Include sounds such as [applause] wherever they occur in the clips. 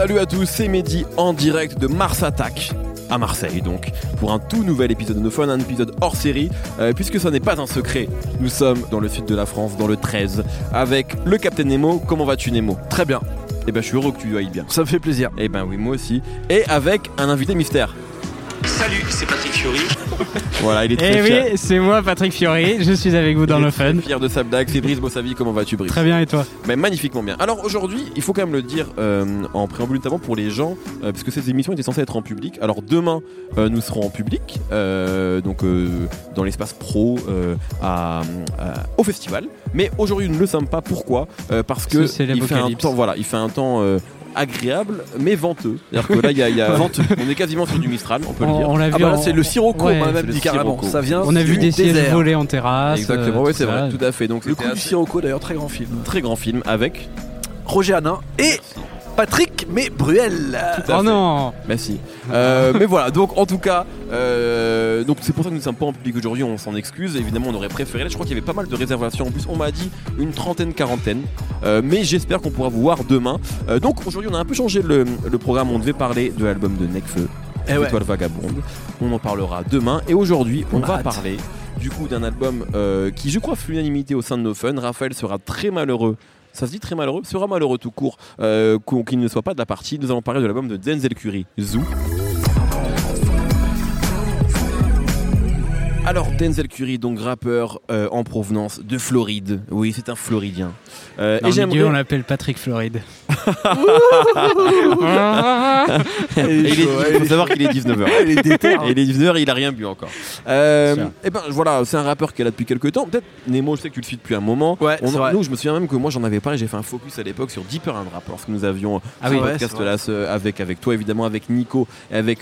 Salut à tous, c'est Mehdi en direct de Mars Attack à Marseille donc pour un tout nouvel épisode de No Fun, un épisode hors série euh, puisque ce n'est pas un secret. Nous sommes dans le sud de la France, dans le 13 avec le Captain Nemo. Comment vas-tu Nemo? Très bien. Eh ben je suis heureux que tu ailles bien. Ça me fait plaisir. Eh ben oui, moi aussi. Et avec un invité mystère. Salut, c'est Patrick Fiori. [laughs] Voilà, il est très Eh fier. oui, c'est moi Patrick Fiori, je suis avec vous dans Il le fun. Fier de sa blague, c'est Brice Bossavi. Comment vas-tu Brice Très bien et toi Mais magnifiquement bien. Alors aujourd'hui, il faut quand même le dire euh, en préambule notamment pour les gens, euh, parce que ces émissions étaient censées être en public. Alors demain, euh, nous serons en public, euh, donc euh, dans l'espace pro euh, à- à- au festival. Mais aujourd'hui, nous ne le sommes pas. Pourquoi? Euh, Parce que Parce que c'est il fait un l'apocalypse. temps, voilà, il fait un temps. euh, agréable mais venteux. C'est-à-dire que là, il y a, il y a- on est quasiment sur du Mistral, on peut le dire. On, l'a vu Ah bah là en- c'est le sirocco, Ouais, on m'a c'est même le dit carrément. sirocco. Ça vient On a vu du des sièges désert. volés en terrasse. Exactement, euh, tout c'est ça. vrai, tout à fait. Donc Le c'était coup du assez- sirocco d'ailleurs, très grand film. très grand film avec. Roger Hanin et Patrick mais Bruel. Tout à Oh fait. non Merci. Euh, mais voilà, donc en tout cas, euh, donc c'est pour ça que nous ne sommes pas en public aujourd'hui, on s'en excuse. Évidemment, on aurait préféré. Je crois qu'il y avait pas mal de réservations. En plus, on m'a dit une trentaine, quarantaine. Euh, mais j'espère qu'on pourra vous voir demain. Euh, donc aujourd'hui, on a un peu changé le, le programme. On devait parler de l'album de Necfeu, Eh ouais. Étoile Vagabonde. On en parlera demain. Et aujourd'hui, on, va hâte. parler du coup d'un album euh, qui, je crois, fait l'unanimité au sein de nos fun. Raphaël sera très malheureux. Ça se dit très malheureux, sera malheureux tout court euh, qu'il ne soit pas de la partie. Nous allons parler de l'album de Denzel Curry, Zoo. Alors Denzel Curry, donc rappeur euh, en provenance de Floride. Oui, c'est un Floridien. Euh, Dans et le milieu, on l'appelle Patrick Floride. [laughs] Il, est- il faut savoir qu'il est 19h. Il est déter. hein. Et il est 19h, il a rien bu encore. Euh, et ben voilà, c'est un rappeur qui est là depuis quelques temps. Peut-être Nemo, je sais que tu le suis depuis un moment. Ouais, On en- nous, je me souviens même que moi j'en avais parlé, j'ai fait un focus à l'époque sur Deeper and Rap lorsque nous avions Ah ce oui, ouais, podcast là avec, avec toi évidemment, avec Nico et avec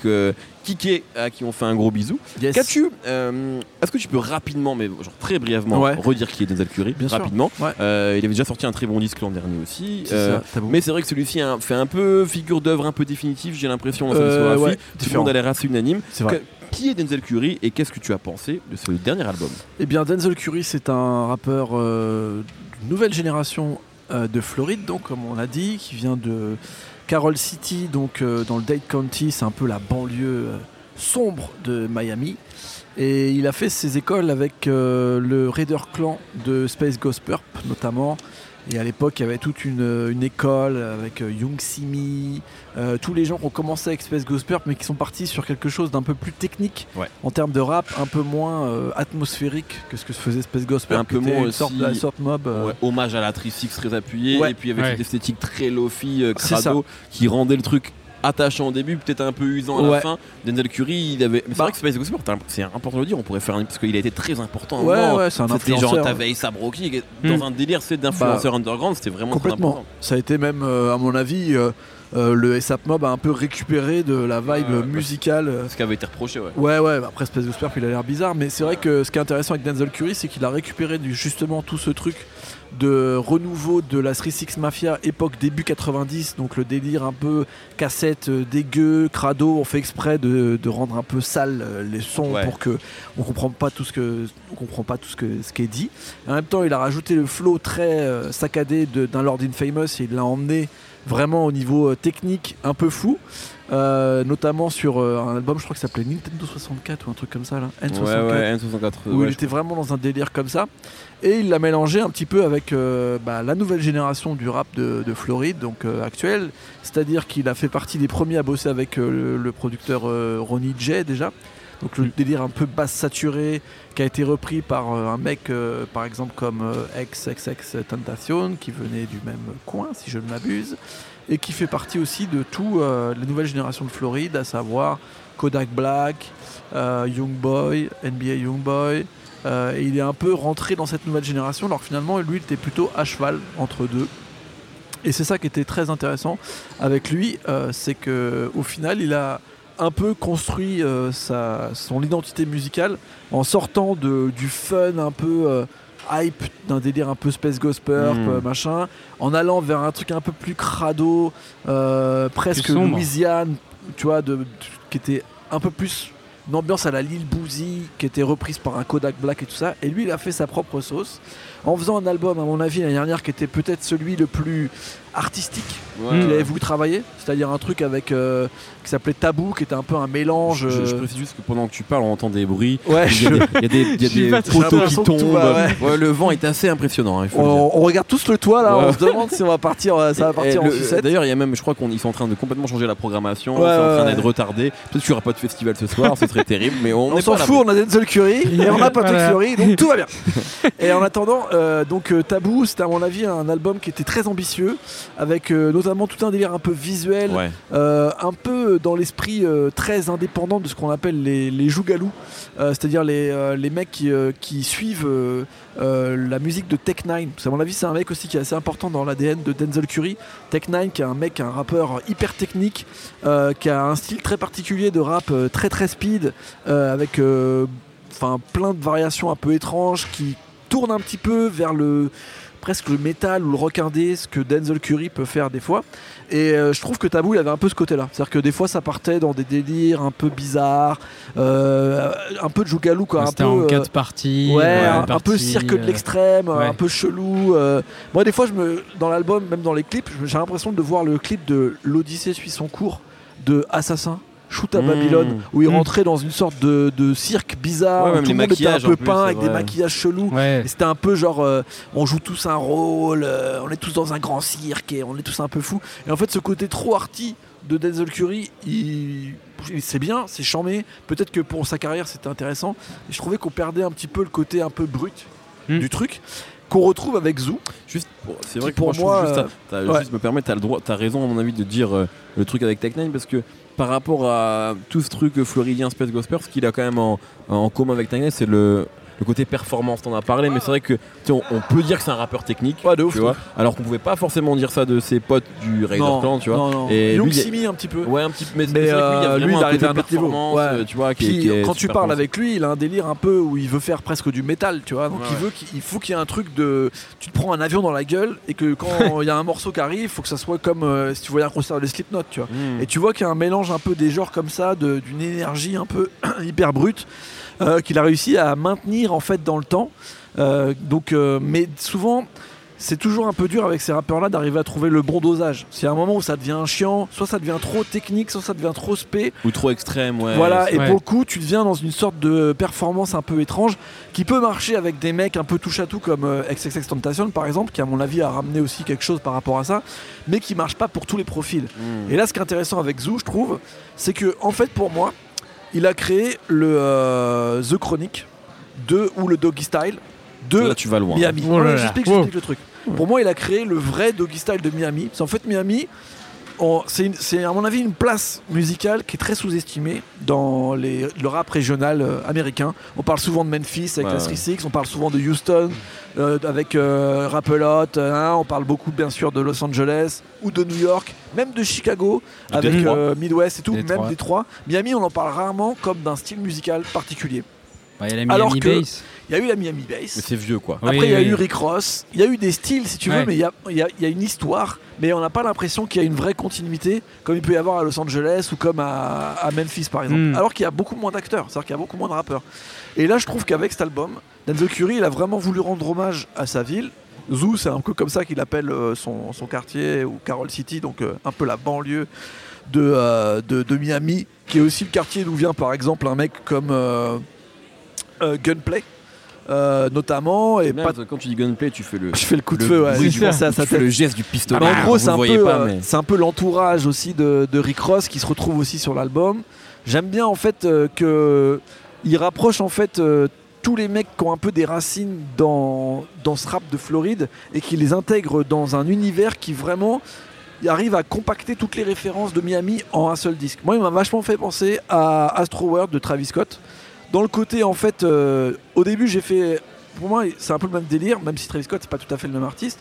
euh, Kike à qui on fait un gros bisou. Yes. Qu'as-tu euh, Est-ce que tu peux rapidement, mais genre très brièvement, Ouais. redire qui est Denzel Curry Bien sûr. rapidement Ouais. Euh, Il avait déjà sorti un très bon disque l'an dernier aussi. Euh, ça, mais c'est vrai que celui-ci a- fait un peu figure d'œuvre un peu définitive, j'ai l'impression, dans sa Euh, discographie. Tout le monde a l'air assez unanime. C'est vrai. Que- qui est Denzel Curry et qu'est-ce que tu as pensé de ce dernier album? Eh bien, Denzel Curry, c'est un rappeur euh, nouvelle génération euh, de Floride, donc comme on l'a dit, qui vient de Carroll City, donc euh, dans le Dade County, c'est un peu la banlieue euh, sombre de Miami. Et il a fait ses écoles avec euh, le Raider Clan de Space Ghost Purp notamment. Et à l'époque, il y avait toute une, une école avec euh, Young Simi, euh, tous les gens qui ont commencé avec Space Ghost Purp, mais qui sont partis sur quelque chose d'un peu plus technique Ouais. en termes de rap, un peu moins euh, atmosphérique que ce que faisait Space Ghost Purp. Un peu moins une sorte, aussi- la sorte mob. euh, Ouais, Hommage à la 3-6 très appuyée Ouais. et puis avec Ouais. cette esthétique très lofi, euh, crado, qui rendait le truc attachant au début, peut-être un peu usant à la fin. Denzel Curry, il avait. mais C'est Bah. vrai que Space c'est important de le dire, on pourrait faire un. Parce qu'il a été très important. Ouais, moment. ouais, c'est un C'était genre, Rocky qui est dans Hmm. un délire c'est d'influenceur underground, c'était vraiment très Complètement. important. Ça a été même, euh, à mon avis, euh, euh, le SAP Mob a un peu récupéré de la vibe Ouais, ouais, musicale. Ce qui avait été reproché, ouais. Ouais, ouais, bah après Space Purp, il a l'air bizarre, mais c'est vrai que ce qui est intéressant avec Denzel Curry, c'est qu'il a récupéré du, justement tout ce truc de renouveau de la 3-6 Mafia époque début 90, donc le délire un peu cassette euh, dégueu, crado, on fait exprès de, de rendre un peu sale euh, les sons Ouais. pour que on comprend pas tout ce que on comprend pas tout ce que ce qui est dit. Et en même temps, il a rajouté le flow très euh, saccadé d'un Lord Infamous et il l'a emmené vraiment au niveau euh, technique un peu fou. Euh, notamment sur euh, un album, je crois que ça s'appelait Nintendo 64 ou un truc comme ça là. N64 Ouais, ouais, N64. où ouais, il était vraiment dans un délire comme ça. Et il l'a mélangé un petit peu avec euh, bah, la nouvelle génération du rap de, de Floride, donc euh, actuel. C'est-à-dire qu'il a fait partie des premiers à bosser avec le, le producteur Ronnie J déjà. Donc le Mm. délire un peu basse saturé qui a été repris par euh, un mec euh, par exemple comme euh, XXX Tentation qui venait du même coin si je ne m'abuse et qui fait partie aussi de tout euh, la nouvelle génération de Floride à savoir Kodak Black, euh, Young Boy, NBA Young Boy, euh, et il est un peu rentré dans cette nouvelle génération, alors que finalement, lui, il était plutôt à cheval entre deux. Et c'est ça qui était très intéressant avec lui, euh, c'est que au final, il a un peu construit euh, sa, son identité musicale en sortant de, du fun un peu euh, hype, d'un délire un peu Space Ghost Purp, Mm. euh, machin, en allant vers un truc un peu plus crado, presque. Louisiane, tu vois, de, de- qui était un peu plus une ambiance à la Lil Boozy qui était reprise par un Kodak Black et tout ça. Et lui, il a fait sa propre sauce en faisant un album, à mon avis, l'année dernière qui était peut-être celui le plus artistique Ouais. qu'il avait voulu travailler, c'est-à-dire un truc avec euh, qui s'appelait Tabou, qui était un peu un mélange. Je, je euh, précise juste que pendant que tu parles, on entend des bruits. Ouais, Il y a des, y a des, y [laughs] des poteaux qui tombent. va, ouais. Ouais, le vent est assez impressionnant. hein, il faut le dire. on, on regarde tous le toit là, Ouais. on se demande si on va partir, euh, ça va Et partir en le- sucette. D'ailleurs, il y a même, je crois qu'ils sont en train de complètement changer la programmation. Ouais, c'est en train d'être ouais. retardé. Peut-être qu'il n'y aura pas de festival ce soir, ce serait terrible, mais on, On s'en fout, on a Denzel Curry [laughs] et on a Patrick Voilà. Fiori, donc tout va bien. [laughs] Et en attendant, euh, donc Tabou, c'était à mon avis un album qui était très ambitieux, avec euh, notamment tout un délire un peu visuel, Ouais. euh, un peu dans l'esprit euh, très indépendant de ce qu'on appelle les, les jougalous, c'est-à-dire les, les mecs qui, qui suivent la musique de Tech Nine. Parce qu'à mon avis, c'est un mec aussi qui est assez important dans l'ADN de Denzel Curry. Tech Nine, qui est un mec, un rappeur hyper technique, qui a un style très particulier de rap très très speed, avec enfin plein de variations un peu étranges qui tournent un petit peu vers le presque le métal ou le rock indé, ce que Denzel Curry peut faire des fois. Et euh, je trouve que Tabou, il avait un peu ce côté-là. C'est-à-dire que des fois, ça partait dans des délires un peu bizarres, euh, un peu de jougalou, quoi. un C'était peu, en euh, quatre parties. Ouais, euh, un, un peu cirque de l'extrême, ouais. un peu chelou. Moi, des fois, je me, dans l'album, même dans les clips, j'ai l'impression de voir le clip de L'Odyssée suit son cours de Assassin. Shoot à Mmh. Babylone, où il Mmh. rentrait dans une sorte de, de cirque bizarre, Ouais, où tout le monde était un peu peint avec des maquillages chelous. Ouais. C'était un peu genre, euh, on joue tous un rôle, euh, on est tous dans un grand cirque et on est tous un peu fous. Et en fait, ce côté trop arty de Denzel Curry, il, c'est bien, c'est charmé. Peut-être que pour sa carrière, c'était intéressant. Et je trouvais qu'on perdait un petit peu le côté un peu brut Hmm. du truc qu'on retrouve avec Zoo. Juste, pour- c'est vrai que pour moi, moi, juste, euh, ouais. juste me permet, t'as le droit, t'as raison à mon avis de dire euh, le truc avec Tech Nine parce que par rapport à tout ce truc floridien Space Gospel, ce qu'il a quand même en, commun avec Nine, c'est le, le côté performance. T'en as parlé, mais c'est vrai que on, on peut dire que c'est un rappeur technique. Ouais, de ouf. tu vois, alors qu'on pouvait pas forcément dire ça de ses potes du Raider non, Clan, tu vois. non, non. Et lui, Simi un petit peu. Ouais, un petit peu, mais, c'est lui, il euh, lui, arrive côté à un autre niveau. Ouais. euh, tu vois, qui, est- Puis, qui est quand tu parles avec lui, il a un délire un peu où il veut faire presque du métal, tu vois. Donc Ouais, il veut qu'il faut qu'il y ait un truc de. Tu te prends un avion dans la gueule et que quand [laughs] il y a un morceau qui arrive, il faut que ça soit comme euh, si tu voyais un concert de Slipknot, tu vois. Hmm. Et tu vois qu'il y a un mélange un peu des genres comme ça, d'une énergie un peu [clears throat] hyper brute, euh, qu'il a réussi à maintenir en fait dans le temps. Euh, donc, euh, mais souvent, c'est toujours un peu dur avec ces rappeurs-là d'arriver à trouver le bon dosage. C'est un moment où ça devient chiant, soit ça devient trop technique, soit ça devient trop spé. Ou trop extrême, ouais. voilà, et Ouais. pour le coup, tu deviens dans une sorte de performance un peu étrange qui peut marcher avec des mecs un peu touche à tout comme euh, XXX Tentation par exemple, qui à mon avis a ramené aussi quelque chose par rapport à ça, mais qui marche pas pour tous les profils. Hmm. Et là, ce qui est intéressant avec Zoo, je trouve, c'est que en fait, pour moi, il a créé le euh, The Chronic de ou le Doggy Style de Là, tu vas loin. Miami. Oh là Ouais, là. J'explique, Wow. j'explique le truc. Pour moi, il a créé le vrai Doggy Style de Miami. Parce qu'en fait, Miami, on- c'est une- c'est à mon avis une place musicale qui est très sous-estimée dans les- le rap régional euh, américain. On parle souvent de Memphis avec Ouais, la ouais. 36, on parle souvent de Houston euh, avec euh, Rap-A-Lot, hein, on parle beaucoup bien sûr de Los Angeles ou de New York, même de Chicago avec Détroit. euh, Midwest et tout, Détroit. même Détroit. Miami, on en parle rarement comme d'un style musical particulier. Bah, Il y a la Alors Miami que- Bass. Il y a eu la Miami Bass. Mais c'est vieux, quoi. Après, il y a oui. eu Rick Ross, il y a eu des styles si tu veux, mais il y a, il y a- il y a une histoire, mais on n'a pas l'impression qu'il y a une vraie continuité, comme il peut y avoir à Los Angeles ou comme à, à Memphis par exemple. Mm. Alors qu'il y a beaucoup moins d'acteurs, c'est-à-dire qu'il y a beaucoup moins de rappeurs. Et là, je trouve qu'avec cet album, Denzel Curry, il a vraiment voulu rendre hommage à sa ville. Zoo, c'est un peu comme ça qu'il appelle euh, son, son quartier, ou Carol City, donc euh, un peu la banlieue de, euh, de, de Miami, qui est aussi le quartier d'où vient par exemple un mec comme euh, Gunplay, euh, notamment, et Même, pas Quand tu dis gunplay, tu fais le. je fais le coup de le feu, ouais. je à sa tête. le geste du pistolet. Mais en gros, Vous c'est un, euh, mais. un peu l'entourage aussi de, de Rick Ross qui se retrouve aussi sur l'album. J'aime bien en fait euh, que il rapproche en fait euh, tous les mecs qui ont un peu des racines dans, dans ce rap de Floride et qui les intègre dans un univers qui vraiment arrive à compacter toutes les références de Miami en un seul disque. Moi, il m'a vachement fait penser à Astro World de Travis Scott. Dans le côté, en fait, euh, au début, j'ai fait. Pour moi, c'est un peu le même délire, même si Travis Scott, c'est pas tout à fait le même artiste.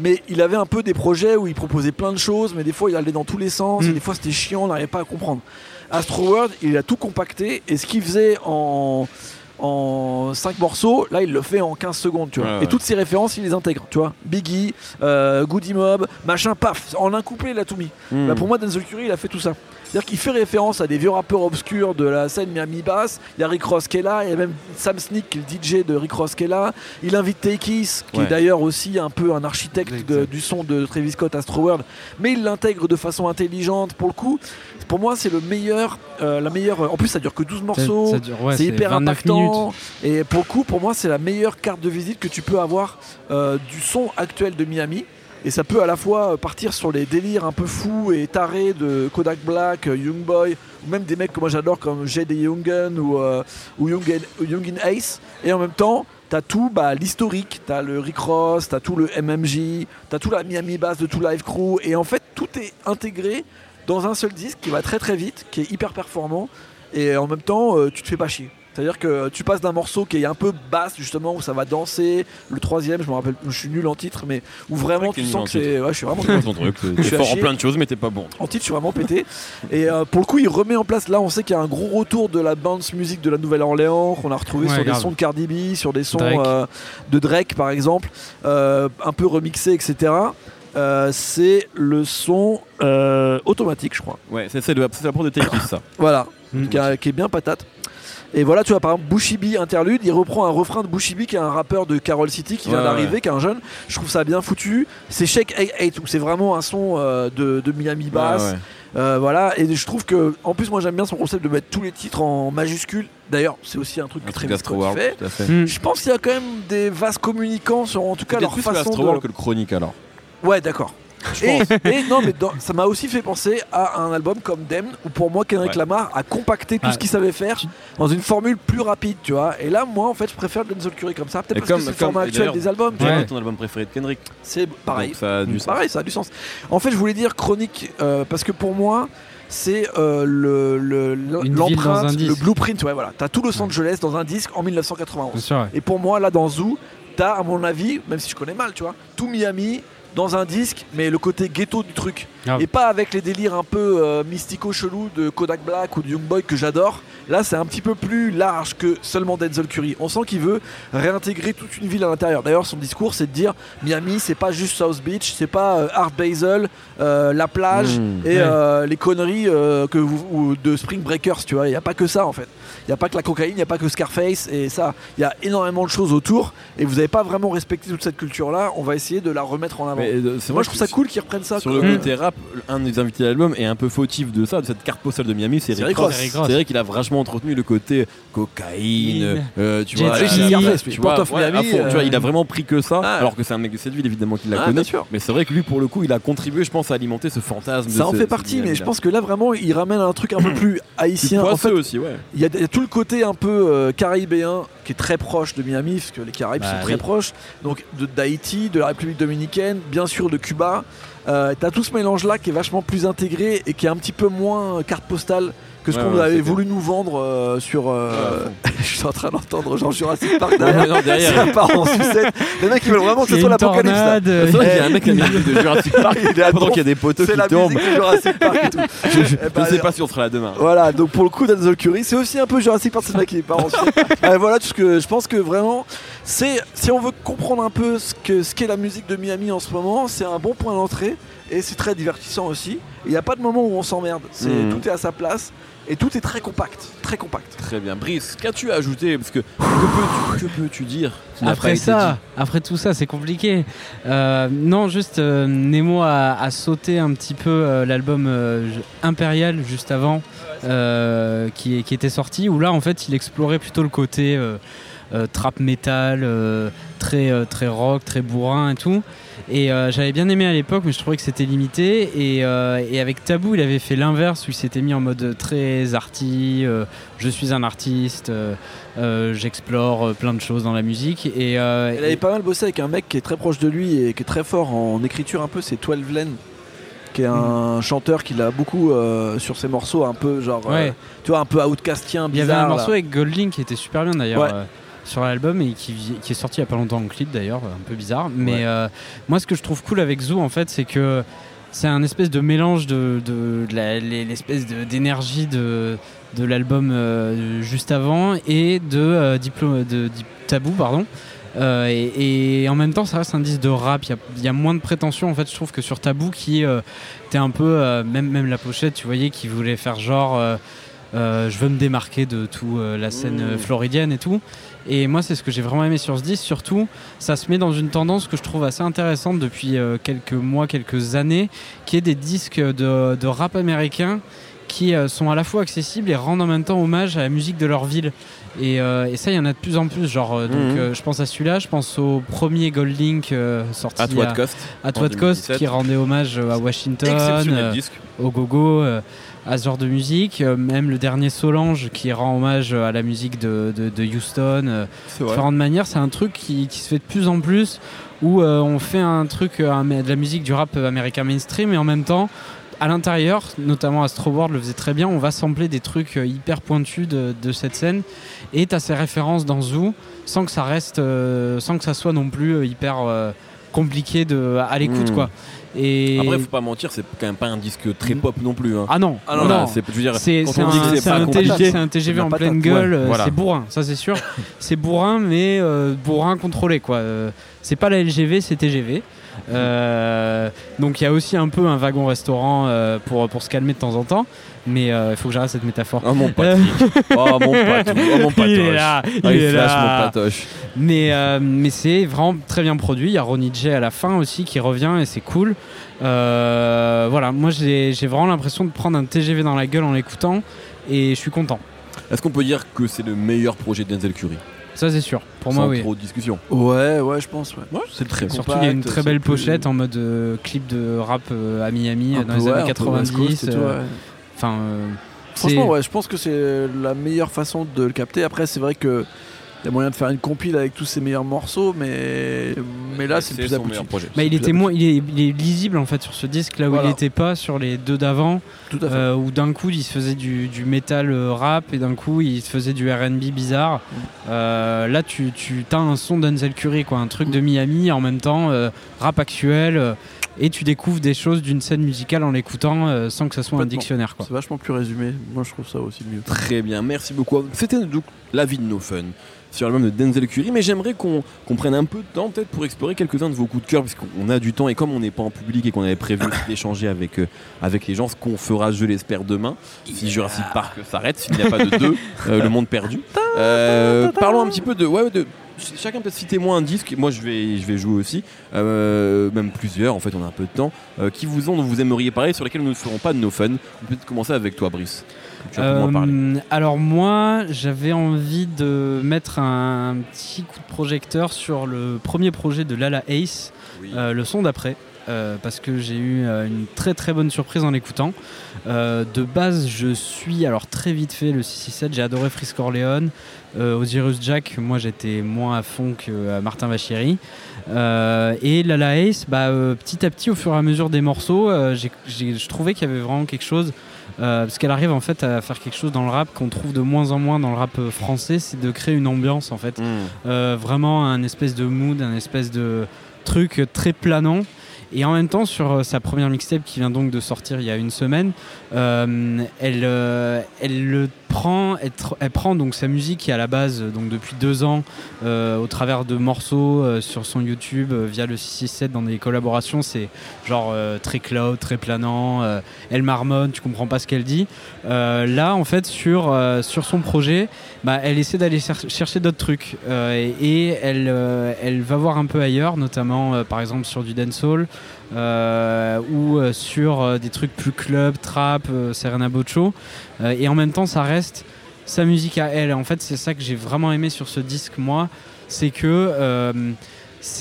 Mais il avait un peu des projets où il proposait plein de choses, mais des fois, il allait dans tous les sens, Mm. et des fois, c'était chiant, on n'arrivait pas à comprendre. Astro World, il a tout compacté, et ce qu'il faisait en. En 5 morceaux, là il le fait en 15 secondes, tu vois. Ouais, Et toutes ces références, il les intègre, tu vois. Biggie, euh, Goody Mob, machin, paf, en un couplet, il a tout mis. Hmm. Bah, pour moi, Denzel Curry, il a fait tout ça. C'est-à-dire qu'il fait référence à des vieux rappeurs obscurs de la scène Miami Bass. Il y a Rick Ross qui est là, il y a même Sam Sneak, qui est le DJ de Rick Ross qui est là. Il invite Takis, qui Ouais. est d'ailleurs aussi un peu un architecte de- du son de Travis Scott Astroworld, mais il l'intègre de façon intelligente. Pour le coup, pour moi, c'est le meilleur, euh, la meilleure. En plus, ça dure que 12 morceaux. Ouais, c'est hyper 29 impactant. minutes. Et pour le coup, pour moi, c'est la meilleure carte de visite que tu peux avoir euh, du son actuel de Miami. Et ça peut à la fois euh, partir sur les délires un peu fous et tarés de Kodak Black, euh, Young Boy, ou même des mecs que moi j'adore comme J.D. Youngen ou, euh, Ace. Et en même temps, t'as tout bah, l'historique, t'as le Rick Ross, t'as tout le MMJ, t'as tout la Miami Bass de tout Live Crew. Et en fait, tout est intégré dans un seul disque qui va très très vite, qui est hyper performant. Et en même temps, euh, tu te fais pas chier. C'est-à-dire que tu passes d'un morceau qui est un peu basse justement où ça va danser, le troisième, je me rappelle, je suis nul en titre, mais où vraiment tu sens en que c'est, ouais, je suis vraiment ton truc, [laughs] t'es fort en plein de choses, mais t'es pas bon. en titre, je suis vraiment pété. Et euh, pour le coup, il remet en place. Là, on sait qu'il y a un gros retour de la bounce music de la Nouvelle-Orléans, qu'on a retrouvé Ouais, sur des sons de Cardi B, sur des sons Drake. euh, de Drake, par exemple, euh, un peu remixés, etc. Euh, c'est le son euh, automatique, je crois. Ouais, c'est c'est de- c'est la prod de Take ça. Voilà, Mm. qui, a- qui est bien patate. Et voilà, tu vois, par exemple, Bushibi interlude, il reprend un refrain de Bushibi qui est un rappeur de Carol City qui vient Ouais, d'arriver, ouais. qui est un jeune. Je trouve ça bien foutu. C'est Shake 8 où c'est vraiment un son euh, de, de Miami Bass. Ouais, ouais. Euh, voilà, et je trouve que, en plus, moi j'aime bien son concept de mettre tous les titres en majuscules. D'ailleurs, c'est aussi un truc Un que Scott World, fait. tout à fait. Hmm. Je pense qu'il y a quand même des vases communicants sur, en tout cas, leur plus façon l'Astro de. World que le Chronique alors. Ouais, d'accord. [laughs] Et, et non, mais dans- ça m'a aussi fait penser à un album comme Dem, où pour moi Kendrick Ouais. Lamar a compacté tout ce qu'il savait faire dans une formule plus rapide, tu vois. Et là, moi, en fait, je préfère Denzel Curry comme ça, peut-être parce comme- que c'est le format actuel des albums. Ouais. est ton album préféré de Kendrick C'est pareil. Donc ça a du sens. Pareil, ça a du sens. En fait, je voulais dire chronique euh, parce que pour moi, c'est euh, le- le- l'empreinte, le blueprint. Ouais, voilà. T'as tout Los Angeles dans un disque en 1991. Bien sûr, ouais. Et pour moi, là, dans Zoo, t'as, à mon avis, même si je connais mal, tu vois, tout Miami dans un disque, mais le côté ghetto du truc. Grave. Et pas avec les délires un peu euh, mystico-chelous de Kodak Black ou de Young Boy que j'adore. Là, c'est un petit peu plus large que seulement Denzel Curry. On sent qu'il veut réintégrer toute une ville à l'intérieur. D'ailleurs, son discours, c'est de dire Miami, c'est pas juste South Beach, c'est pas euh, Art Basel, euh, la plage Mmh. et Ouais. les conneries que vous, ou de Spring Breakers, tu vois. Il n'y a pas que ça en fait. Il n'y a pas que la cocaïne, il n'y a pas que Scarface et ça. Il y a énormément de choses autour et vous n'avez pas vraiment respecté toute cette culture-là. On va essayer de la remettre en avant. Mais, euh, c'est Moi, je trouve ça cool qu'ils reprennent ça. Sur quoi. le Mm. côté rap, un des invités de l'album est un peu fautif de ça, de cette carte postale de Miami, c'est Rick Ross. C'est vrai qu'il a vachement entretenu le côté cocaïne, euh, tu vois, Scarface, tu lui. vois, Port of ouais, à Miami, fond, tu vois, euh, il a vraiment pris que ça, Ah. alors que c'est un mec de cette ville évidemment qu'il la Ah, connaît. Mais c'est vrai que lui pour le coup, il a contribué, je pense, à alimenter ce fantasme. de Ça en ce- fait partie, mais je pense que là vraiment, il ramène un truc un peu [coughs] plus haïtien. En fait, aussi, ouais. il y, a il y a tout le côté un peu euh, caribéen qui est très proche de Miami, parce que les Caraïbes Bah sont très oui. proches. Donc d'Haïti, de la République dominicaine, bien sûr de Cuba. Euh, T'as tout ce mélange-là qui est vachement plus intégré et qui est un petit peu moins carte postale que ce Ouais, qu'on ouais, avait c'est voulu nous vendre euh, sur. euh, [laughs] je suis en train d'entendre Jean Jurassic Park derrière. non, derrière. Ça part en sucette. Les mecs ils veulent vraiment que ce Il y a soit l'apocalypse. euh, C'est qu'il y a un mec qui a mis de Jurassic Park Il pendant qu'il y a des poteaux C'est qui la tombent. musique de Jurassic Park et tout. [laughs] Je, je- Eh je ben, sais pas si on sera là demain. Voilà, donc pour le coup, Denzel Curry, c'est aussi un peu Jurassic Park, c'est le mec qui part en sucette. [laughs] Voilà, tout ce que je pense que vraiment, c'est si on veut comprendre un peu ce que ce qu'est la musique de Miami en ce moment, c'est un bon point d'entrée et c'est très divertissant aussi. Il n'y a pas de moment où on s'emmerde, c'est Mhm. tout est à sa place et tout est très compact, très compact. Très bien. Brice, qu'as-tu ajouté Parce que que peux-tu dire Après ça, après tout ça, c'est compliqué. Euh, non, juste euh, Nemo a, a sauté un petit peu euh, l'album euh, Impérial juste avant, euh, qui, qui était sorti, où là, en fait, il explorait plutôt le côté trap metal, euh, très euh, très rock, très bourrin et tout. Et euh, j'avais bien aimé à l'époque, mais je trouvais que c'était limité. Et, euh, et avec Tabou, il avait fait l'inverse, où il s'était mis en mode très arty. euh, je suis un artiste, euh, euh, j'explore euh, plein de choses dans la musique. Et, euh, Il avait pas mal bossé avec un mec qui est très proche de lui et qui est très fort en écriture un peu, c'est 12 Len qui est un chanteur qui l'a beaucoup euh, sur ses morceaux un peu genre euh, tu vois un peu outcastien Il y bizarre avait un là. morceau avec Goldlink qui était super bien d'ailleurs Ouais. Sur l'album et qui, qui est sorti il y a pas longtemps en clip d'ailleurs, un peu bizarre. Mais Ouais. euh, moi, ce que je trouve cool avec Zoo, en fait, c'est que c'est un espèce de mélange de, de- de l'espèce d'énergie de, de l'album euh, juste avant et de, euh, Diplo- de Tabou, pardon. Euh, et, et en même temps, ça reste un disque de rap. Il y y, a moins de prétention en fait. Je trouve que sur Tabou, qui était un peu, même même la pochette, tu voyais, qui voulait faire genre, je veux me démarquer de tout euh, la scène Mmh. floridienne et tout. Et moi, c'est ce que j'ai vraiment aimé sur ce disque. Surtout, ça se met dans une tendance que je trouve assez intéressante depuis euh, quelques mois, quelques années, qui est des disques de, de rap américain qui euh, sont à la fois accessibles et rendent en même temps hommage à la musique de leur ville. Et, euh, et ça, il y en a de plus en plus. Genre, euh, donc, Mhm. je pense à celui-là, je pense au premier Gold Link sorti At What a- Cost What 2017. qui rendait hommage à Washington, au gogo, à ce genre de musique. Euh, même le dernier Solange qui rend hommage à la musique de, de- de Houston. euh, différentes manières. C'est un truc qui, qui se fait de plus en plus où euh, on fait un truc, un- de la musique du rap américain mainstream et en même temps. À l'intérieur, notamment Astro World le faisait très bien, on va sampler des trucs hyper pointus de, de cette scène et t'as ces références dans Zoo sans que ça reste, euh, sans que ça soit non plus hyper euh, compliqué de, à l'écoute Mm. quoi. Et Après, faut pas mentir, c'est quand même pas un disque très Mm. pop non plus. hein. ah non, Ah non, non, Voilà, c'est, un, TGV, un TGV en patate. pleine gueule, Ouais, euh, voilà. c'est bourrin, ça c'est sûr. c'est bourrin, mais euh, bourrin contrôlé quoi. Euh, c'est pas la LGV, c'est TGV. Euh, donc il y a aussi un peu un wagon restaurant euh, pour, pour se calmer de temps en temps, mais euh, il faut que j'arrête cette métaphore. Oh mon Patrick. oh mon Patou. Oh mon patoche. il est là, il Ah, il est flash, là. mon patoche. Mais, mais c'est vraiment très bien produit. Il y a Ronnie J à la fin aussi qui revient et c'est cool. Voilà, moi j'ai j'ai vraiment l'impression de prendre un TGV dans la gueule en l'écoutant et je suis content. Est-ce qu'on peut dire que c'est le meilleur projet de Denzel Curry Ça c'est sûr. Pour Sans moi, oui. trop de discussion. Ouais, ouais, je pense. Ouais. c'est très Surtout, il y a une très belle plus- pochette en mode euh, clip de rap euh, à Miami un euh, dans peu, les années un peu West 90. Coast et tout, euh, ouais. Enfin, euh, Franchement, ouais, je pense que c'est la meilleure façon de le capter. Après, c'est vrai que il y a moyen de faire une compile avec tous ses meilleurs morceaux, mais, mais là, c'est le plus son abouti. projet. bah, il plus était moins, il est, il est lisible en fait sur ce disque là où il n'était pas sur les deux d'avant, euh, où d'un coup il se faisait du, du métal euh, rap et d'un coup il se faisait du R&B bizarre. Mm. Euh, là, tu, tu as un son d'Enzel Curry, quoi, un truc de Miami en même temps euh, rap actuel. euh, et tu découvres des choses d'une scène musicale en l'écoutant euh, sans que ça soit un dictionnaire. Quoi. C'est vachement plus résumé. Moi, je trouve ça aussi mieux. Très bien, merci beaucoup. C'était donc la vie de No Fun sur l'album de Denzel Curry, mais j'aimerais qu'on prenne un peu de temps peut-être pour explorer quelques-uns de vos coups de cœur, puisqu'on a du temps et comme on n'est pas en public et qu'on avait prévu [coughs] d'échanger avec, euh, avec les gens, ce qu'on fera, je l'espère, demain, si Jurassic Park s'arrête, s'il n'y a pas de deux, euh, le monde perdu. Euh, parlons un petit peu de... Ouais, de Chacun peut citer moi un disque, moi je vais, je vais jouer aussi, euh, même plusieurs, en fait on a un peu de temps, euh, qui vous ont, dont vous aimeriez parler, sur lesquels nous ne ferons pas de no fun. On peut commencer avec toi Brice, tu. Euh, alors moi, j'avais envie de mettre un petit coup de projecteur sur le premier projet de Lala Ace, le son d'après. euh, parce que j'ai eu euh, une très très bonne surprise en l'écoutant. Euh, de base, je suis alors très vite fait le 667. J'ai adoré Frisk euh, Osiris Jack. Moi, j'étais moins à fond que euh, Martin Vachiri. Euh, et Lala Ace, bah, euh, petit à petit, au fur et à mesure des morceaux, euh, j'ai- j'ai- je trouvais qu'il y avait vraiment quelque chose. euh, parce qu'elle arrive en fait à faire quelque chose dans le rap qu'on trouve de moins en moins dans le rap euh, français, c'est de créer une ambiance en fait. Mmh. Euh, vraiment un espèce de mood, un espèce de truc très planant. Et en même temps, sur euh, sa première mixtape qui vient donc de sortir il y a une semaine, euh, elle, euh, elle le elle, prend donc sa musique qui est à la base donc depuis deux ans euh, au travers de morceaux euh, sur son YouTube euh, via le 667 dans des collaborations. C'est genre très cloud, très planant. elle marmonne, tu comprends pas ce qu'elle dit. Là, en fait, sur, sur son projet, bah, elle essaie d'aller cher- chercher d'autres trucs et, et elle, elle va voir un peu ailleurs, notamment par exemple sur du dancehall ou euh, sur euh, des trucs plus club, trap, euh, Serena Bocho. Euh, et en même temps, ça reste sa musique à elle. En fait, c'est ça que j'ai vraiment aimé sur ce disque, moi, c'est que euh,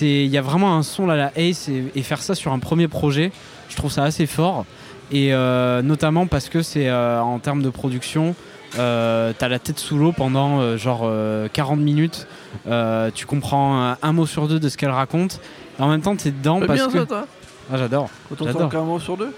il y a vraiment un son là, la Ace et, et faire ça sur un premier projet, je trouve ça assez fort. Et euh, notamment parce que c'est euh, en termes de production, euh, t'as la tête sous l'eau pendant euh, genre euh, 40 minutes. Euh, tu comprends un, mot sur deux de ce qu'elle raconte. Et en même temps, t'es dedans parce bien que. ça, toi Ah, j'adore. Quand on J'adore. qu'un mot sur deux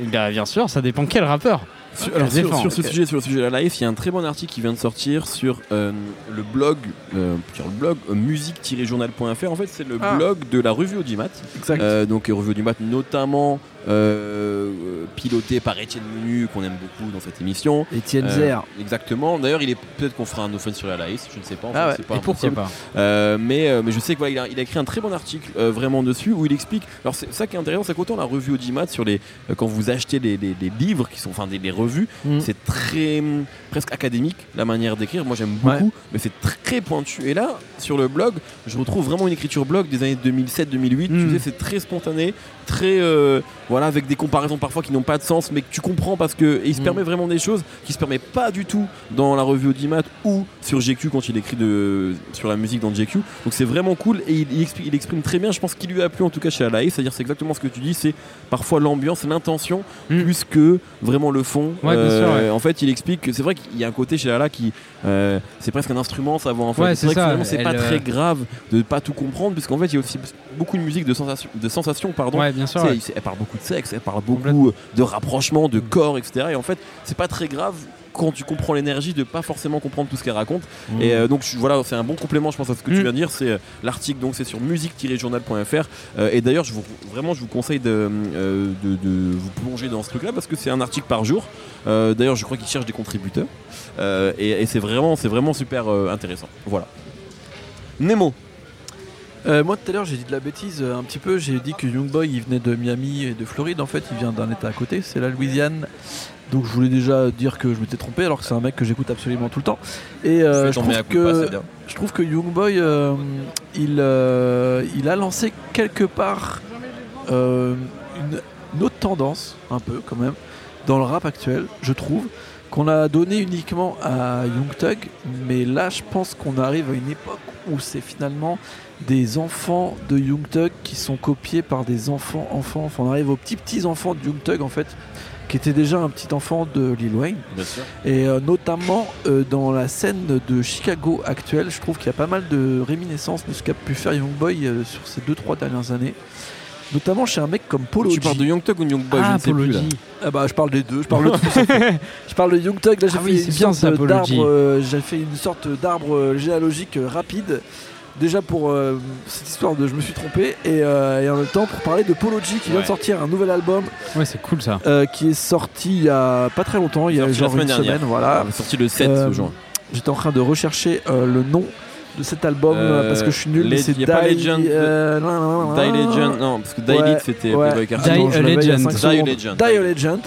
Eh bien, bien sûr, ça dépend quel rappeur. Sur, alors, sur- ce sujet, sur le sujet de la life, il y a un très bon article qui vient de sortir sur euh, le blog, euh, sur le blog euh, musique-journal.fr. En fait, c'est le Ah. blog de la revue Audimat. Exact. Euh, donc, revue Audimat, notamment euh, pilotée par Étienne Menu, qu'on aime beaucoup dans cette émission. Étienne Euh, Zer. Exactement. D'ailleurs, il est peut-être qu'on fera un open sur la life, je ne sais pas. en Ah ouais. pas Et pourquoi impossible. pas Euh, mais, mais je sais qu'il il a, il a écrit un très bon article vraiment dessus où il explique. Alors c'est ça qui est intéressant, c'est qu'autant la revue Audimat sur les quand vous achetez les, les- les livres qui sont enfin des, les revues, Mm. c'est très hum, presque académique la manière d'écrire. Moi j'aime beaucoup, Ouais. mais c'est très pointu. Et là sur le blog, je retrouve vraiment une écriture blog des années 2007-2008. Tu Mm. sais, c'est très spontané, très euh, voilà avec des comparaisons parfois qui n'ont pas de sens, mais que tu comprends parce que et il se Mm. permet vraiment des choses qui se permet pas du tout dans la revue Audimat ou sur GQ quand il écrit de, sur la musique dans GQ. Donc c'est vraiment cool et il, il explique- il exprime très bien, je pense qu'il lui a plu en tout cas chez Alaï, c'est-à-dire c'est exactement ce que tu dis, c'est parfois l'ambiance, l'intention Mm. plus que vraiment le fond. Euh, Ouais, bien sûr, ouais. En fait, il explique que c'est vrai qu'il y a un côté chez Ala qui euh, c'est presque un instrument, sa voix en fait. Ouais, c'est c'est vrai que ça, finalement c'est pas elle, très euh, grave de pas tout comprendre puisqu'en fait il y a aussi beaucoup de musique de sensation, de sensation pardon. Bien sûr. Ouais. Elle parle beaucoup de sexe, elle parle beaucoup de rapprochement, de corps, etc. Et en fait, c'est pas très grave quand tu comprends l'énergie de pas forcément comprendre tout ce qu'elle raconte. Et euh, donc je- voilà, c'est un bon complément, je pense, à ce que tu Mm. viens de dire. C'est euh, l'article, donc c'est sur musique-journal.fr. Euh, et d'ailleurs, je vous, vraiment, je vous conseille de, de- de vous plonger dans ce truc-là parce que c'est un article par jour. D'ailleurs, je crois qu'il cherche des contributeurs. Et et c'est vraiment, c'est vraiment super intéressant. Voilà. Nemo. Euh, moi tout à l'heure j'ai dit de la bêtise euh, un petit peu, j'ai dit que Youngboy il venait de Miami et de Floride, en fait il vient d'un état à côté, c'est la Louisiane. Donc je voulais déjà dire que je m'étais trompé alors que c'est un mec que j'écoute absolument tout le temps. Et euh, je, trouve que, je trouve euh, il, il a lancé quelque part une, une autre tendance, un peu quand même, dans le rap actuel, je trouve, qu'on a donné uniquement à Young Thug, mais là je pense qu'on arrive à une époque où c'est finalement des enfants de Young Thug qui sont copiés par des enfants enfants. Enfin, on arrive aux petits petits enfants de Young Thug en fait, qui était déjà un petit enfant de Lil Wayne. Bien sûr. Et euh, notamment euh, dans la scène de Chicago actuelle, je trouve qu'il y a pas mal de réminiscences de ce qu'a pu faire Youngboy euh, sur ces 2-3 dernières années. Notamment chez un mec comme Polo Tu parles de Young Thug ou de Young Boy Je Ah, ne sais plus là. Ah bah, je parle des deux, je parle de [laughs] je parle de Young Thug, là j'ai Ah fait oui, bien sorte ça, euh, j'ai fait une sorte d'arbre euh, généalogique euh, rapide. Déjà pour euh, cette histoire de je me suis trompé et, euh, et en même temps pour parler de Polo G qui vient de sortir un nouvel album Ouais, c'est cool ça. euh, qui est sorti il y a pas très longtemps, il y a genre semaine une dernière. semaine, voilà. Il est sorti le 7 Euh, juin. J'étais en train de rechercher euh, le nom de cet album Euh, euh, parce que je suis nul, mais les- c'est y a pas Die- Legend- euh, nan, nan, nan, Die. Legend, non, parce que Die Ouais, Lit c'était ouais. Die Legend. Die. Legend. Die a Legend,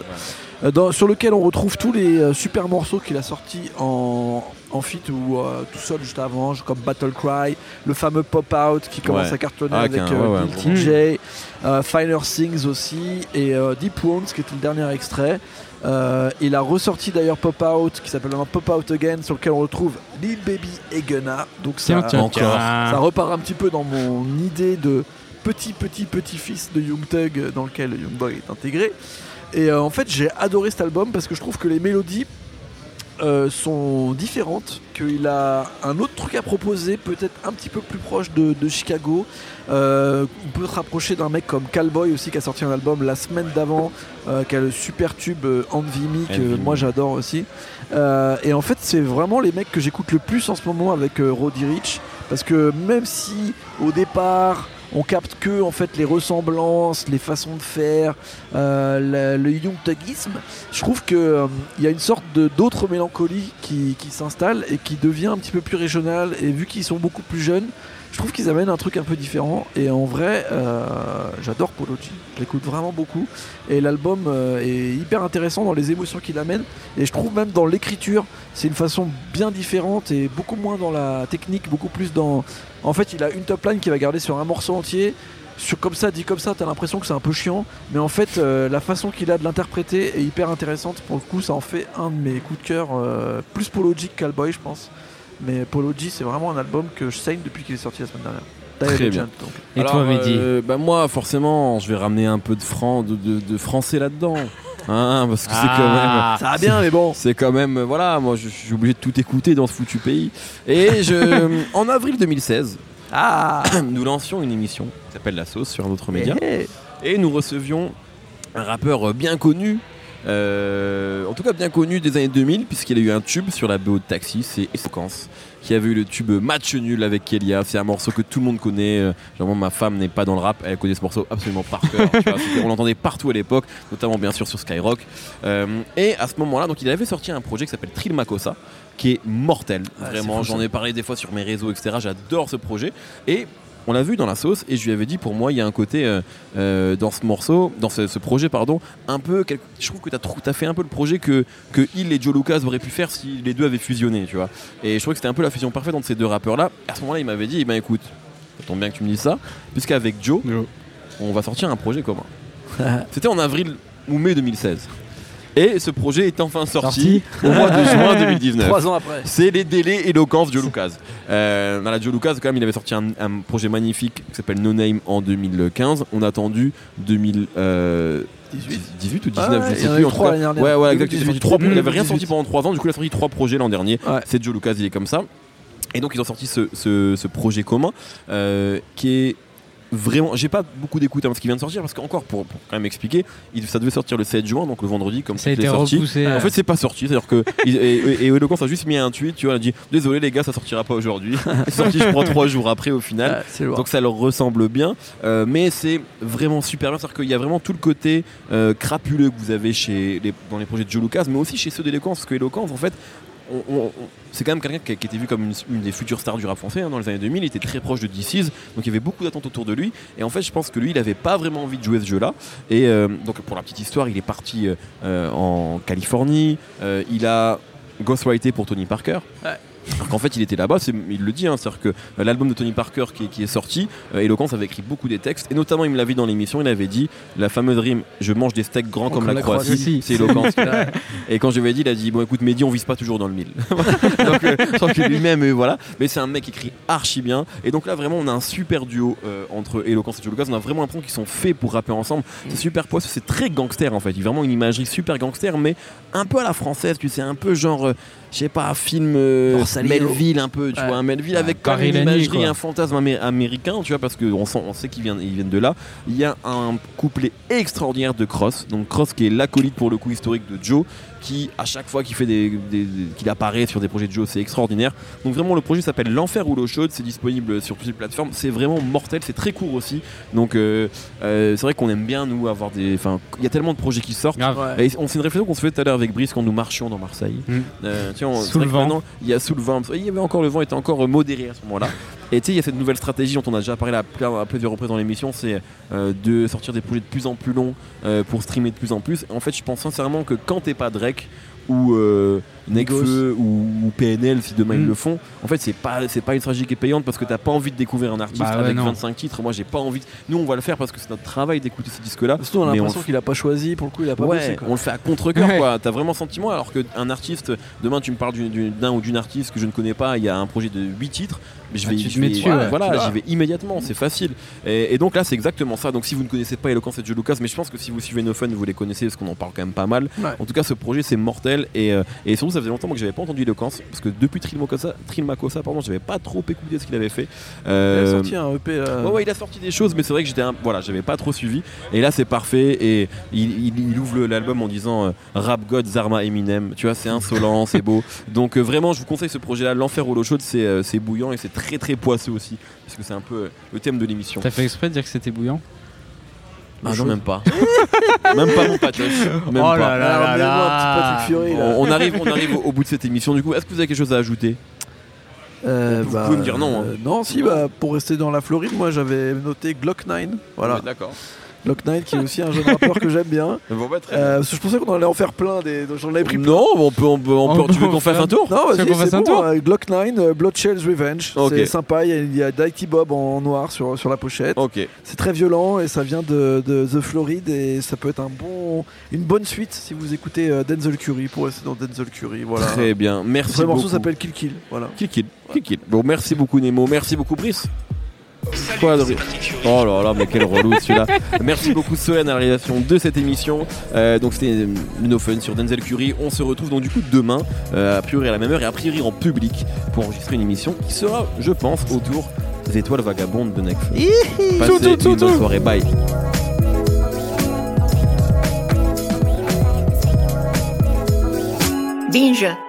euh, dans- sur lequel on retrouve tous les euh, super morceaux qu'il a sortis en, en feat ou euh, tout seul juste avant, comme Battle Cry, le fameux Pop Out qui commence Ouais. à cartonner Ah, avec euh. TJ, euh, Finer Things aussi, et euh, Deep Wounds qui était le dernier extrait. Euh, il a ressorti d'ailleurs Pop Out qui s'appelle maintenant Pop Out Again sur lequel on retrouve Lil Baby et Gunna. Donc ça, tiens, encore. tiens. ça repart un petit peu dans mon idée de petit petit petit fils de Young Thug dans lequel Young Boy est intégré. Et euh, en fait j'ai adoré cet album parce que je trouve que les mélodies euh, sont différentes, qu'il a un autre truc à proposer, peut-être un petit peu plus proche de, de Chicago. Euh, on peut se rapprocher d'un mec comme Callboy aussi qui a sorti un album la semaine d'avant, euh, qui a le super tube Envy Me que moi j'adore aussi. Et en fait c'est vraiment les mecs que j'écoute le plus en ce moment avec Roddy Rich, parce que même si au départ on capte que en fait les ressemblances, les façons de faire, euh, le thugisme. Je trouve que euh, il y a une sorte d'autre mélancolie qui s'installe et qui devient un petit peu plus régionale. Et vu qu'ils sont beaucoup plus jeunes, je trouve qu'ils amènent un truc un peu différent. Et en vrai, euh, j'adore Polo. Je l'écoute vraiment beaucoup. Et l'album euh, est hyper intéressant dans les émotions qu'il amène. Et je trouve même dans l'écriture, c'est une façon bien différente et beaucoup moins dans la technique, beaucoup plus dans. En fait, il a une top line qui va garder sur un morceau entier. Sur, comme ça, dit comme ça, t'as l'impression que c'est un peu chiant, mais en fait, euh, la façon qu'il a de l'interpréter est hyper intéressante. Pour le coup, ça en fait un de mes coups de cœur, plus Polo que Callboy, je pense. Mais Polo G, c'est vraiment un album que je saigne depuis qu'il est sorti la semaine dernière. Très bien. donc. Et Alors, toi, Mehdi euh, bah Moi, forcément, je vais ramener un peu de, fran- de, de- de français là-dedans. [laughs] Hein, parce que c'est quand même. Ah. Ça va bien, mais bon. C'est quand même, euh, voilà, moi je suis obligé de tout écouter dans ce foutu pays. Et je, [laughs] en avril 2016, Ah [coughs] nous lancions une émission qui s'appelle La Sauce sur un autre média. Eh. Et nous recevions un rappeur bien connu euh, en tout cas bien connu des années 2000, puisqu'il a eu un tube sur la BO de Taxi, c'est Essence qui avait eu le tube Match Nul avec Kelia. C'est un morceau que tout le monde connaît. Euh, Genre, ma femme n'est pas dans le rap, elle connaît ce morceau absolument par cœur. tu vois, c'était- on l'entendait partout à l'époque, notamment bien sûr sur Skyrock. Euh, et à ce moment-là, donc il avait sorti un projet qui s'appelle Trill Makossa, qui est mortel. Ah, Vraiment, j'en ai parlé des fois sur mes réseaux, etc. J'adore ce projet. Et on l'a vu dans la sauce et je lui avais dit pour moi il y a un côté euh, euh, dans ce morceau, dans ce, ce projet pardon, un peu je trouve que tu as, fait un peu le projet que, que il et Joe Lucas auraient pu faire si les deux avaient fusionné, tu vois. Et je trouvais que c'était un peu la fusion parfaite entre ces deux rappeurs là. À ce moment-là, il m'avait dit eh ben écoute, ça tombe bien que tu me dises ça, puisqu'avec Joe, on va sortir un projet commun. C'était en avril ou mai 2016. Et ce projet est enfin sorti, au mois de juin [laughs] 2019. Trois ans après. C'est les délais éloquence Joe Lucas. Euh, la Joe Lucas, quand même, il avait sorti un, un projet magnifique qui s'appelle No Name en 2015. On a attendu 2018 18 ou 19, Ah ouais, je sais plus. en cas. Ouais, ouais, exact. Il, a sorti 2018. trois- il avait rien 2018. sorti pendant 3 ans, du coup, il a sorti 3 projets l'an dernier. Ouais. C'est Joe Lucas, il est comme ça. Et donc, ils ont sorti ce, ce- ce projet commun euh, qui est vraiment. J'ai pas beaucoup d'écoute avant ce qui vient de sortir parce qu'encore, pour, pour quand même expliquer, il, ça devait sortir le 7 juin, donc le vendredi, comme Ça a été repoussé. En fait, c'est pas sorti. C'est-à-dire que. et, et, et Eloquence a juste mis un tweet, tu vois, il a dit Désolé les gars, ça sortira pas aujourd'hui. [laughs] sorti, je crois, 3 jours après au final. Lourd. Donc ça leur ressemble bien, euh, mais c'est vraiment super bien. C'est-à-dire qu'il y a vraiment tout le côté euh, crapuleux que vous avez chez les- dans les projets de Joe Lucas, mais aussi chez ceux d'Eloquence, parce que Eloquence, en fait, c'est quand même quelqu'un qui, était vu comme une, des futures stars du rap français hein, dans les années 2000. Il était très proche de DC's, donc il y avait beaucoup d'attentes autour de lui. Et en fait, je pense que lui, il avait pas vraiment envie de jouer ce jeu-là. Et euh, donc, pour la petite histoire, il est parti euh, euh, en Californie. Il a ghostwrité pour Tony Parker. Alors qu'en fait, il était là-bas, il le dit, hein, c'est-à-dire que euh, l'album de Tony Parker qui, qui est sorti, euh, Eloquence avait écrit beaucoup des textes, et notamment, il me l'avait dit dans l'émission, il avait dit la fameuse rime Je mange des steaks grands comme, la, Croatie, Croatie. c'est Eloquence. [laughs] et quand je lui ai dit, il a dit Bon, écoute, Mehdi, on vise pas toujours dans le mille. [laughs] donc, euh, je pense que lui-même, euh, voilà, mais c'est un mec qui écrit archi bien, et donc là, vraiment, on a un super duo euh, entre Eloquence et Joe Lucas, on a vraiment l'impression qu'ils sont faits pour rapper ensemble. C'est super poisseux, c'est très gangster en fait, il y a vraiment une imagerie super gangster, mais un peu à la française, tu sais, un peu genre. euh, je sais pas, film Melville un peu, tu Ouais. vois, un Melville Ouais, avec quand même Barry une Lani, imagerie, quoi. un fantasme amé- américain, tu vois, parce qu'on on sait qu'ils viennent, ils viennent de là. Il y a un couplet extraordinaire de Cross, donc Cross qui est l'acolyte pour le coup historique de Joe, qui à chaque fois qu'il fait des, des- des- qu'il apparaît sur des projets de Joe, c'est extraordinaire. Donc vraiment le projet s'appelle L'enfer ou l'eau chaude, c'est disponible sur toutes les plateformes, c'est vraiment mortel, c'est très court aussi. Donc euh, euh, c'est vrai qu'on aime bien nous avoir des, enfin il y a tellement de projets qui sortent. Ouais. Et on c'est une réflexion qu'on se fait tout à l'heure avec Brice quand nous marchions dans Marseille. Mm. Euh, sais, on- Sous c'est vrai le que vent. maintenant, Il y a sous le vent. Il y avait encore le vent était encore euh, modéré à ce moment-là. [laughs] Et tu sais, il y a cette nouvelle stratégie dont on a déjà parlé à, plusieurs reprises dans l'émission, c'est euh, de sortir des projets de plus en plus longs euh, pour streamer de plus en plus. Et en fait, je pense sincèrement que quand t'es pas Drake ou euh, Nekfeu ou, ou PNL, si demain ils Mm. le font, en fait, c'est pas c'est pas une stratégie qui est payante parce que t'as pas envie de découvrir un artiste Bah avec non. 25 titres. Moi, j'ai pas envie. de- Nous, on va le faire parce que c'est notre travail d'écouter ces disques-là. Surtout, on a l'impression qu'il a pas choisi, pour le coup, il a pas Ouais, bossé. quoi. on le fait à contre-cœur Ouais. quoi. T'as vraiment le sentiment alors qu'un artiste, demain tu me parles d'un ou d'une artiste que je ne connais pas, il y a un projet de 8 titres, mais je Ah, vais, tu te je mets vais- dessus, voilà, ouais. voilà, Tu vas. j'y vais immédiatement, c'est facile. Et, et donc là c'est exactement ça. Donc si vous ne connaissez pas Eloquence et Joe Lucas, mais je pense que si vous suivez No Fun, vous les connaissez parce qu'on en parle quand même pas mal. Ouais. En tout cas ce projet c'est mortel et, euh, et surtout ça faisait longtemps moi, que j'avais pas entendu Eloquence parce que depuis Trill Makossa, pardon, j'avais pas trop écouté ce qu'il avait fait. Il a Euh, sorti un EP. Ouais, ouais, il a sorti des choses, mais c'est vrai que j'étais, un- voilà, j'avais pas trop suivi. Et là, c'est parfait. Et il, il- il ouvre l'album en disant euh, Rap God, Zarma, Eminem. Tu vois, c'est insolent, c'est beau. [laughs] Donc euh, vraiment, je vous conseille ce projet-là. L'enfer ou l'eau chaude, c'est, euh, bouillant et c'est très très poisseux aussi, parce que c'est un peu euh, le thème de l'émission. T'as fait exprès de dire que c'était bouillant? Ah non, même pas. [laughs] même pas mon patoche. Même Oh pas. là là. Fiori, là. On, on arrive, on arrive au, au bout de cette émission. Du coup, est-ce que vous avez quelque chose à ajouter Euh, Vous pouvez me dire non, hein. euh, non, si, bah, pour rester dans la Floride, moi j'avais noté Glock 9. Voilà, Ouais, D'accord. Glock 9 qui est aussi un jeune rappeur que j'aime bien. [laughs] Bon, bah, très bien. Euh, parce que je pensais qu'on allait en faire plein, des... donc j'en avais pris plein. Non, on peut, on peut, on peut- On tu veux qu'on fasse faire- un tour? Non, vas-y, qu'on fasse c'est un bon. tour? euh, Glock 9, euh, Bloodshell's Revenge. Ok. C'est sympa, il y a, il y a Dighty Bob en noir sur, sur la pochette. Ok. C'est très violent et ça vient de, de The Floride et ça peut être un bon, une bonne suite si vous écoutez euh, Denzel Curry pour rester dans Denzel Curry. Voilà. Très bien. Merci Le morceau beaucoup. s'appelle Kill Kill. Voilà. Kill Kill. Kill Kill. Bon, merci beaucoup Nemo, merci beaucoup Brice. Oh là là, mais quel relou celui-là. [laughs] merci beaucoup Solène à la réalisation de cette émission. Euh, donc c'était No Fun sur Denzel Curry. On se retrouve donc du coup demain, euh, a priori à la même heure et a priori en public pour enregistrer une émission qui sera, je pense, autour des étoiles vagabondes de Necfeu. Passez une bonne soirée, bye. binge